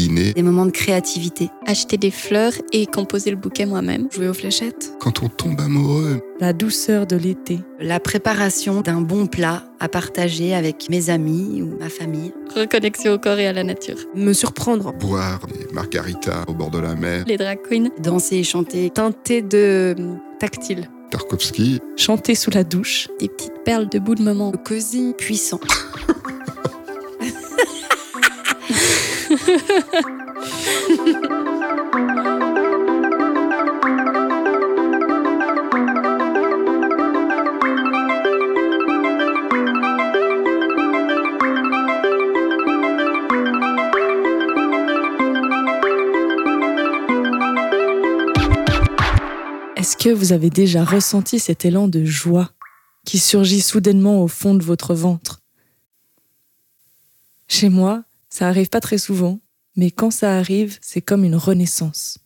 cuisiner. Des moments de créativité. Acheter des fleurs et composer le bouquet moi-même. Jouer aux fléchettes. Quand on tombe amoureux. La douceur de l'été. La préparation d'un bon plat à partager avec mes amis ou ma famille. Reconnexion au corps et à la nature. Me surprendre. Boire des margaritas au bord de la mer. Les drag queens. Danser et chanter. Teinté de tactile. Tarkovsky. Chanter sous la douche. Des petites perles de bout de moment. Cosy. Puissant. Est-ce que vous avez déjà ressenti cet élan de joie qui surgit soudainement au fond de votre ventre? Chez moi, ça arrive pas très souvent, mais quand ça arrive, c'est comme une renaissance.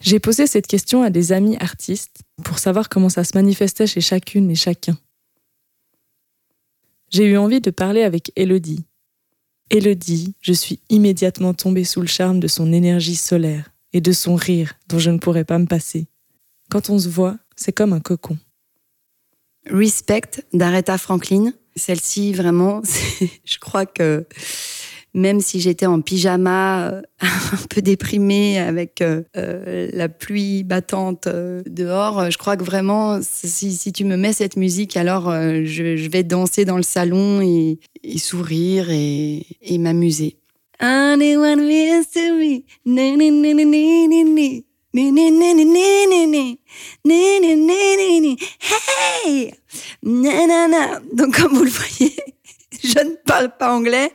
J'ai posé cette question à des amis artistes pour savoir comment ça se manifestait chez chacune et chacun. J'ai eu envie de parler avec Elodie. Elodie, je suis immédiatement tombée sous le charme de son énergie solaire et de son rire dont je ne pourrais pas me passer. Quand on se voit, c'est comme un cocon. Respect d'Aretha Franklin. Celle-ci, vraiment, je crois que même si j'étais en pyjama, euh, un peu déprimée avec euh, euh, la pluie battante dehors, je crois que vraiment, si, si, tu me mets cette musique, alors je, vais danser dans le salon et, sourire et m'amuser. Hey! Donc, comme vous le voyez, je ne parle pas anglais,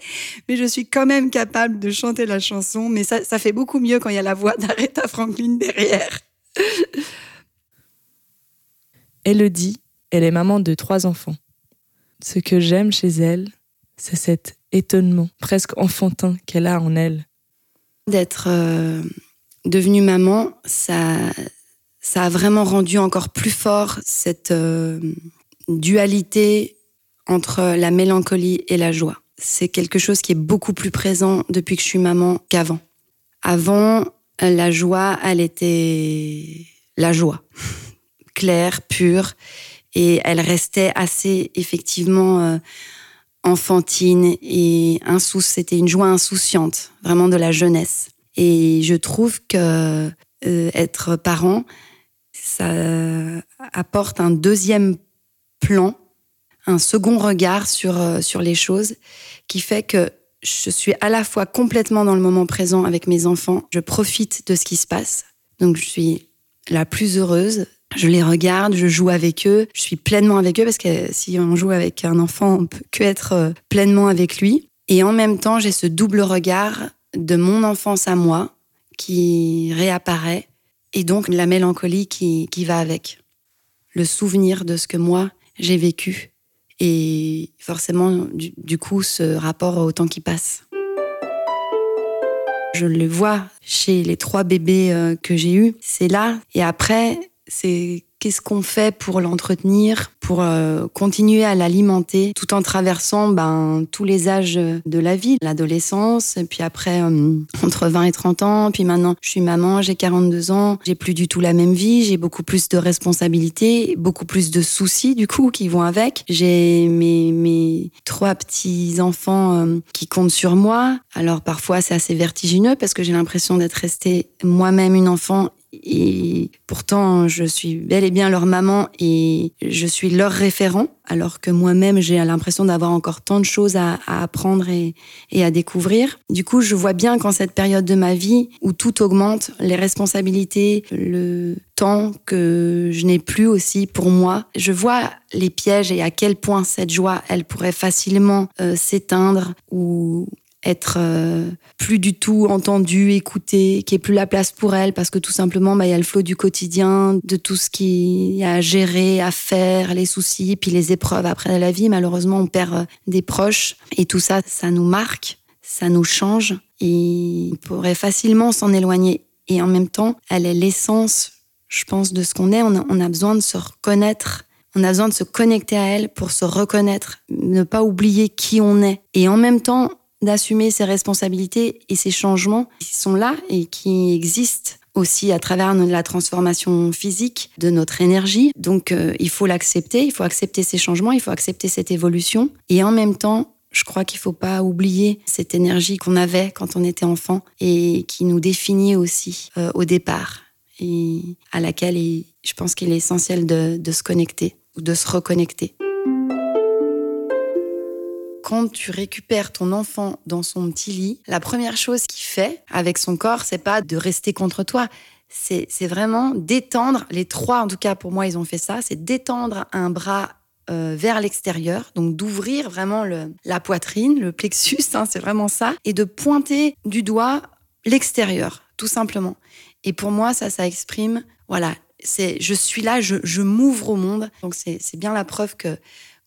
mais je suis quand même capable de chanter la chanson. Mais ça, ça fait beaucoup mieux quand il y a la voix d'Aretha Franklin derrière. Elodie, elle est maman de trois enfants. Ce que j'aime chez elle, c'est cet étonnement presque enfantin qu'elle a en elle. D'être euh, devenue maman, ça, ça a vraiment rendu encore plus fort cette euh, dualité entre la mélancolie et la joie. C'est quelque chose qui est beaucoup plus présent depuis que je suis maman qu'avant. Avant, la joie, elle était la joie, claire, pure, et elle restait assez effectivement euh, enfantine et insouciante. C'était une joie insouciante, vraiment de la jeunesse. Et je trouve que euh, être parent, ça apporte un deuxième plan un second regard sur, euh, sur les choses qui fait que je suis à la fois complètement dans le moment présent avec mes enfants, je profite de ce qui se passe, donc je suis la plus heureuse, je les regarde, je joue avec eux, je suis pleinement avec eux parce que si on joue avec un enfant, on peut que être euh, pleinement avec lui. Et en même temps, j'ai ce double regard de mon enfance à moi qui réapparaît et donc la mélancolie qui, qui va avec. Le souvenir de ce que moi j'ai vécu et forcément, du, coup, ce rapport au temps qui passe. Je le vois chez les trois bébés euh, que j'ai eus, c'est là. Et après, c'est qu'est-ce qu'on fait pour l'entretenir, pour euh, continuer à l'alimenter, tout en traversant ben, tous les âges de la vie, l'adolescence, puis après euh, entre 20 et 30 ans, puis maintenant je suis maman, j'ai 42 ans, j'ai plus du tout la même vie, j'ai beaucoup plus de responsabilités, beaucoup plus de soucis du coup qui vont avec. J'ai mes, mes trois petits enfants euh, qui comptent sur moi. Alors parfois c'est assez vertigineux parce que j'ai l'impression d'être restée moi-même une enfant et pourtant, je suis bel et bien leur maman et je suis leur référent, alors que moi-même, j'ai l'impression d'avoir encore tant de choses à, apprendre et, à découvrir. Du coup, je vois bien qu'en cette période de ma vie où tout augmente, les responsabilités, le temps que je n'ai plus aussi pour moi, je vois les pièges et à quel point cette joie, elle pourrait facilement euh, s'éteindre ou être euh, plus du tout entendue, écoutée, qui est plus la place pour elle parce que tout simplement bah, il y a le flot du quotidien, de tout ce qu'il y a à gérer, à faire, les soucis, puis les épreuves après la vie. Malheureusement, on perd euh, des proches et tout ça, ça nous marque, ça nous change et on pourrait facilement s'en éloigner. Et en même temps, elle est l'essence, je pense, de ce qu'on est. On a, on a besoin de se reconnaître on a besoin de se connecter à elle pour se reconnaître, ne pas oublier qui on est. Et en même temps, d'assumer ses responsabilités et ses changements qui sont là et qui existent aussi à travers la transformation physique de notre énergie. Donc euh, il faut l'accepter, il faut accepter ces changements, il faut accepter cette évolution. Et en même temps, je crois qu'il ne faut pas oublier cette énergie qu'on avait quand on était enfant et qui nous définit aussi euh, au départ et à laquelle je pense qu'il est essentiel de, de se connecter ou de se reconnecter quand tu récupères ton enfant dans son petit lit, la première chose qu'il fait avec son corps, c'est pas de rester contre toi. C'est vraiment d'étendre, les trois en tout cas pour moi ils ont fait ça, c'est d'étendre un bras euh, vers l'extérieur, donc d'ouvrir vraiment la poitrine, le plexus, hein, c'est vraiment ça, et de pointer du doigt l'extérieur, tout simplement. Et pour moi, ça, ça exprime, voilà, c'est je suis là, je, je m'ouvre au monde. Donc c'est bien la preuve que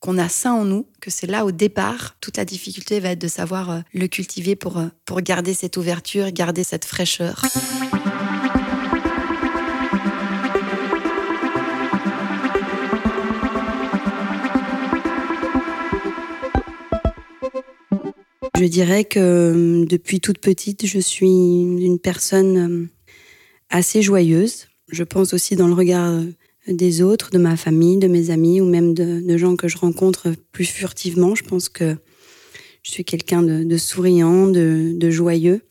qu'on a ça en nous, que c'est là au départ. Toute la difficulté va être de savoir euh, le cultiver pour, euh, pour garder cette ouverture, garder cette fraîcheur. Je dirais que euh, depuis toute petite, je suis une personne assez joyeuse. Je pense aussi dans le regard des autres, de ma famille, de mes amis ou même de, gens que je rencontre plus furtivement. Je pense que je suis quelqu'un de, souriant, de, joyeux,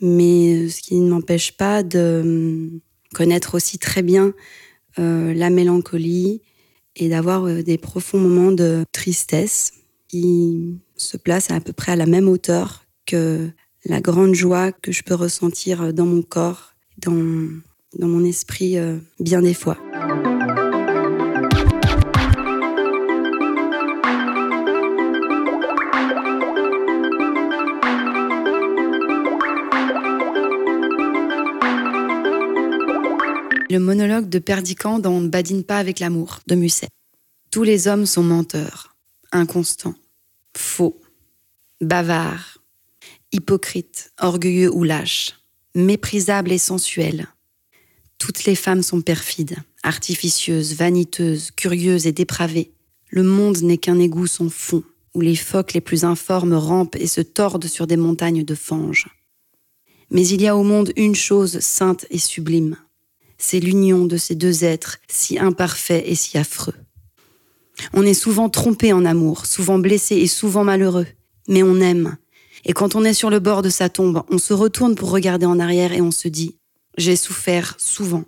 mais ce qui ne m'empêche pas de hum, connaître aussi très bien euh, la mélancolie et d'avoir euh, des profonds moments de tristesse qui se placent à peu près à la même hauteur que la grande joie que je peux ressentir dans mon corps, dans, dans mon esprit euh, bien des fois. Le monologue de Perdican dans Badine pas avec l'amour de Musset. Tous les hommes sont menteurs, inconstants, faux, bavards, hypocrites, orgueilleux ou lâches, méprisables et sensuels. Toutes les femmes sont perfides, artificieuses, vaniteuses, curieuses et dépravées. Le monde n'est qu'un égout sans fond, où les phoques les plus informes rampent et se tordent sur des montagnes de fange. Mais il y a au monde une chose sainte et sublime, c'est l'union de ces deux êtres si imparfaits et si affreux. On est souvent trompé en amour, souvent blessé et souvent malheureux, mais on aime. Et quand on est sur le bord de sa tombe, on se retourne pour regarder en arrière et on se dit J'ai souffert souvent.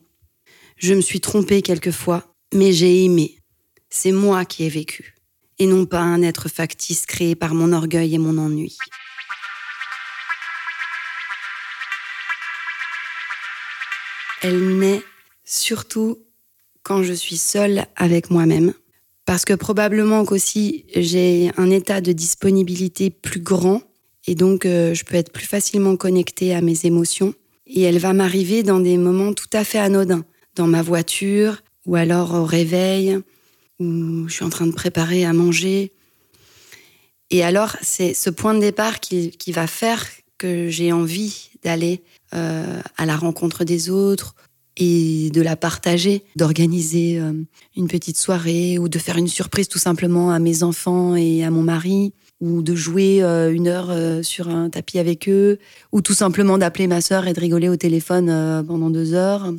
Je me suis trompé quelquefois, mais j'ai aimé. C'est moi qui ai vécu, et non pas un être factice créé par mon orgueil et mon ennui. Elle naît surtout quand je suis seule avec moi-même. Parce que probablement qu'aussi j'ai un état de disponibilité plus grand et donc euh, je peux être plus facilement connectée à mes émotions. Et elle va m'arriver dans des moments tout à fait anodins, dans ma voiture ou alors au réveil, où je suis en train de préparer à manger. Et alors c'est ce point de départ qui, qui va faire que j'ai envie d'aller euh, à la rencontre des autres et de la partager, d'organiser euh, une petite soirée ou de faire une surprise tout simplement à mes enfants et à mon mari ou de jouer euh, une heure sur un tapis avec eux ou tout simplement d'appeler ma sœur et de rigoler au téléphone pendant deux heures.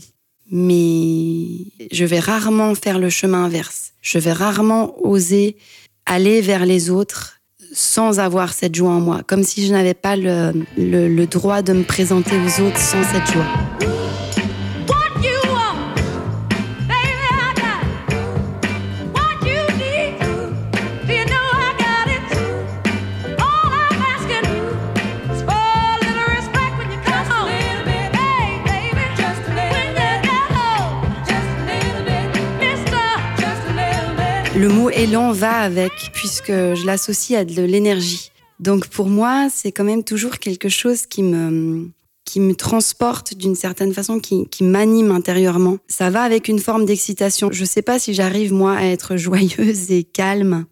Mais je vais rarement faire le chemin inverse. Je vais rarement oser aller vers les autres sans avoir cette joie en moi, comme si je n'avais pas le, le, droit de me présenter aux autres sans cette joie. Élan va avec, puisque je l'associe à de l'énergie. Donc pour moi, c'est quand même toujours quelque chose qui me, qui me transporte d'une certaine façon, qui, qui m'anime intérieurement. Ça va avec une forme d'excitation. Je ne sais pas si j'arrive, moi, à être joyeuse et calme.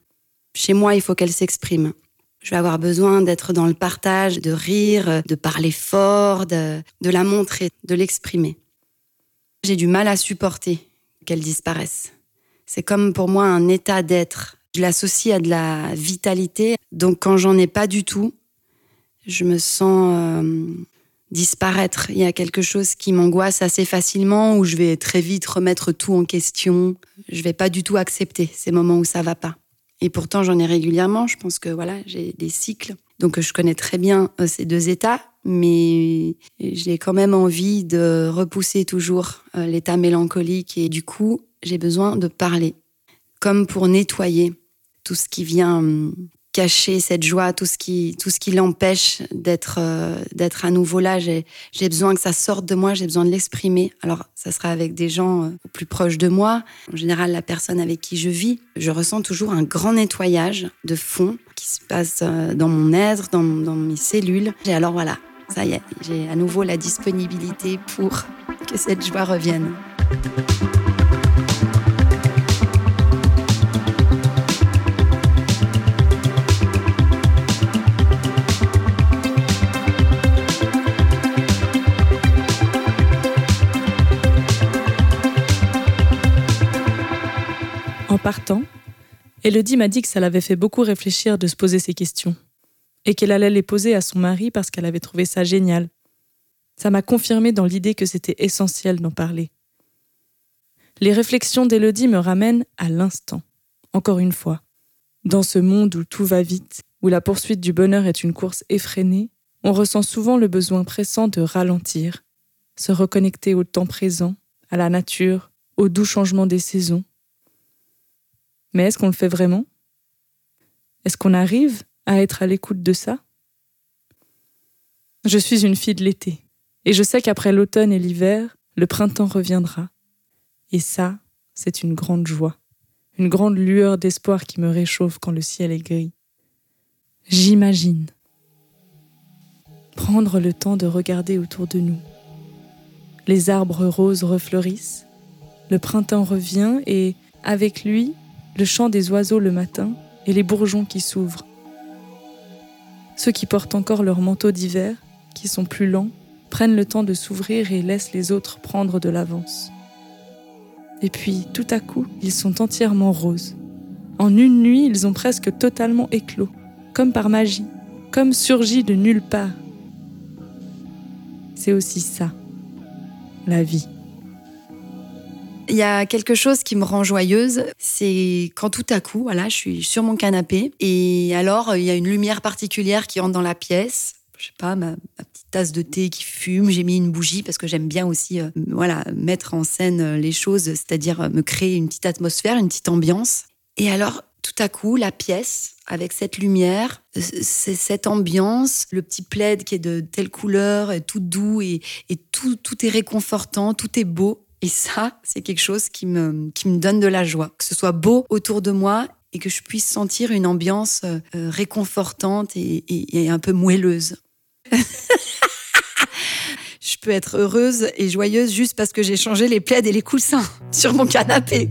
Chez moi, il faut qu'elle s'exprime. Je vais avoir besoin d'être dans le partage, de rire, de parler fort, de, de la montrer, de l'exprimer. J'ai du mal à supporter qu'elle disparaisse. C'est comme pour moi un état d'être. Je l'associe à de la vitalité. Donc quand j'en ai pas du tout, je me sens euh, disparaître. Il y a quelque chose qui m'angoisse assez facilement, où je vais très vite remettre tout en question. Je vais pas du tout accepter ces moments où ça va pas. Et pourtant, j'en ai régulièrement. Je pense que voilà, j'ai des cycles. Donc, je connais très bien euh, ces deux états, mais j'ai quand même envie de repousser toujours euh, l'état mélancolique. Et du coup, j'ai besoin de parler, comme pour nettoyer tout ce qui vient hum, cacher cette joie, tout ce qui, tout ce qui l'empêche d'être, euh, d'être à nouveau là. J'ai, besoin que ça sorte de moi, j'ai besoin de l'exprimer. Alors, ça sera avec des gens euh, plus proches de moi. En général, la personne avec qui je vis, je ressens toujours un grand nettoyage de fond qui se passe dans mon être, dans, dans mes cellules. Et alors voilà, ça y est, j'ai à nouveau la disponibilité pour que cette joie revienne. En partant, Elodie m'a dit que ça l'avait fait beaucoup réfléchir de se poser ces questions, et qu'elle allait les poser à son mari parce qu'elle avait trouvé ça génial. Ça m'a confirmé dans l'idée que c'était essentiel d'en parler. Les réflexions d'Elodie me ramènent à l'instant, encore une fois. Dans ce monde où tout va vite, où la poursuite du bonheur est une course effrénée, on ressent souvent le besoin pressant de ralentir, se reconnecter au temps présent, à la nature, au doux changement des saisons. Mais est-ce qu'on le fait vraiment? Est-ce qu'on arrive? À être à l'écoute de ça Je suis une fille de l'été, et je sais qu'après l'automne et l'hiver, le printemps reviendra. Et ça, c'est une grande joie, une grande lueur d'espoir qui me réchauffe quand le ciel est gris. J'imagine prendre le temps de regarder autour de nous. Les arbres roses refleurissent, le printemps revient et, avec lui, le chant des oiseaux le matin et les bourgeons qui s'ouvrent. Ceux qui portent encore leurs manteaux d'hiver, qui sont plus lents, prennent le temps de s'ouvrir et laissent les autres prendre de l'avance. Et puis, tout à coup, ils sont entièrement roses. En une nuit, ils ont presque totalement éclos, comme par magie, comme surgis de nulle part. C'est aussi ça, la vie. Il y a quelque chose qui me rend joyeuse, c'est quand tout à coup, voilà, je suis sur mon canapé et alors il y a une lumière particulière qui entre dans la pièce. Je sais pas, ma, petite tasse de thé qui fume, j'ai mis une bougie parce que j'aime bien aussi, euh, voilà, mettre en scène les choses, c'est-à-dire me créer une petite atmosphère, une petite ambiance. Et alors, tout à coup, la pièce, avec cette lumière, cette ambiance, le petit plaid qui est de telle couleur, tout doux et, et tout, tout est réconfortant, tout est beau. Et ça, c'est quelque chose qui me, qui me donne de la joie. Que ce soit beau autour de moi et que je puisse sentir une ambiance euh, réconfortante et, et, et un peu moelleuse. je peux être heureuse et joyeuse juste parce que j'ai changé les plaids et les coussins sur mon canapé.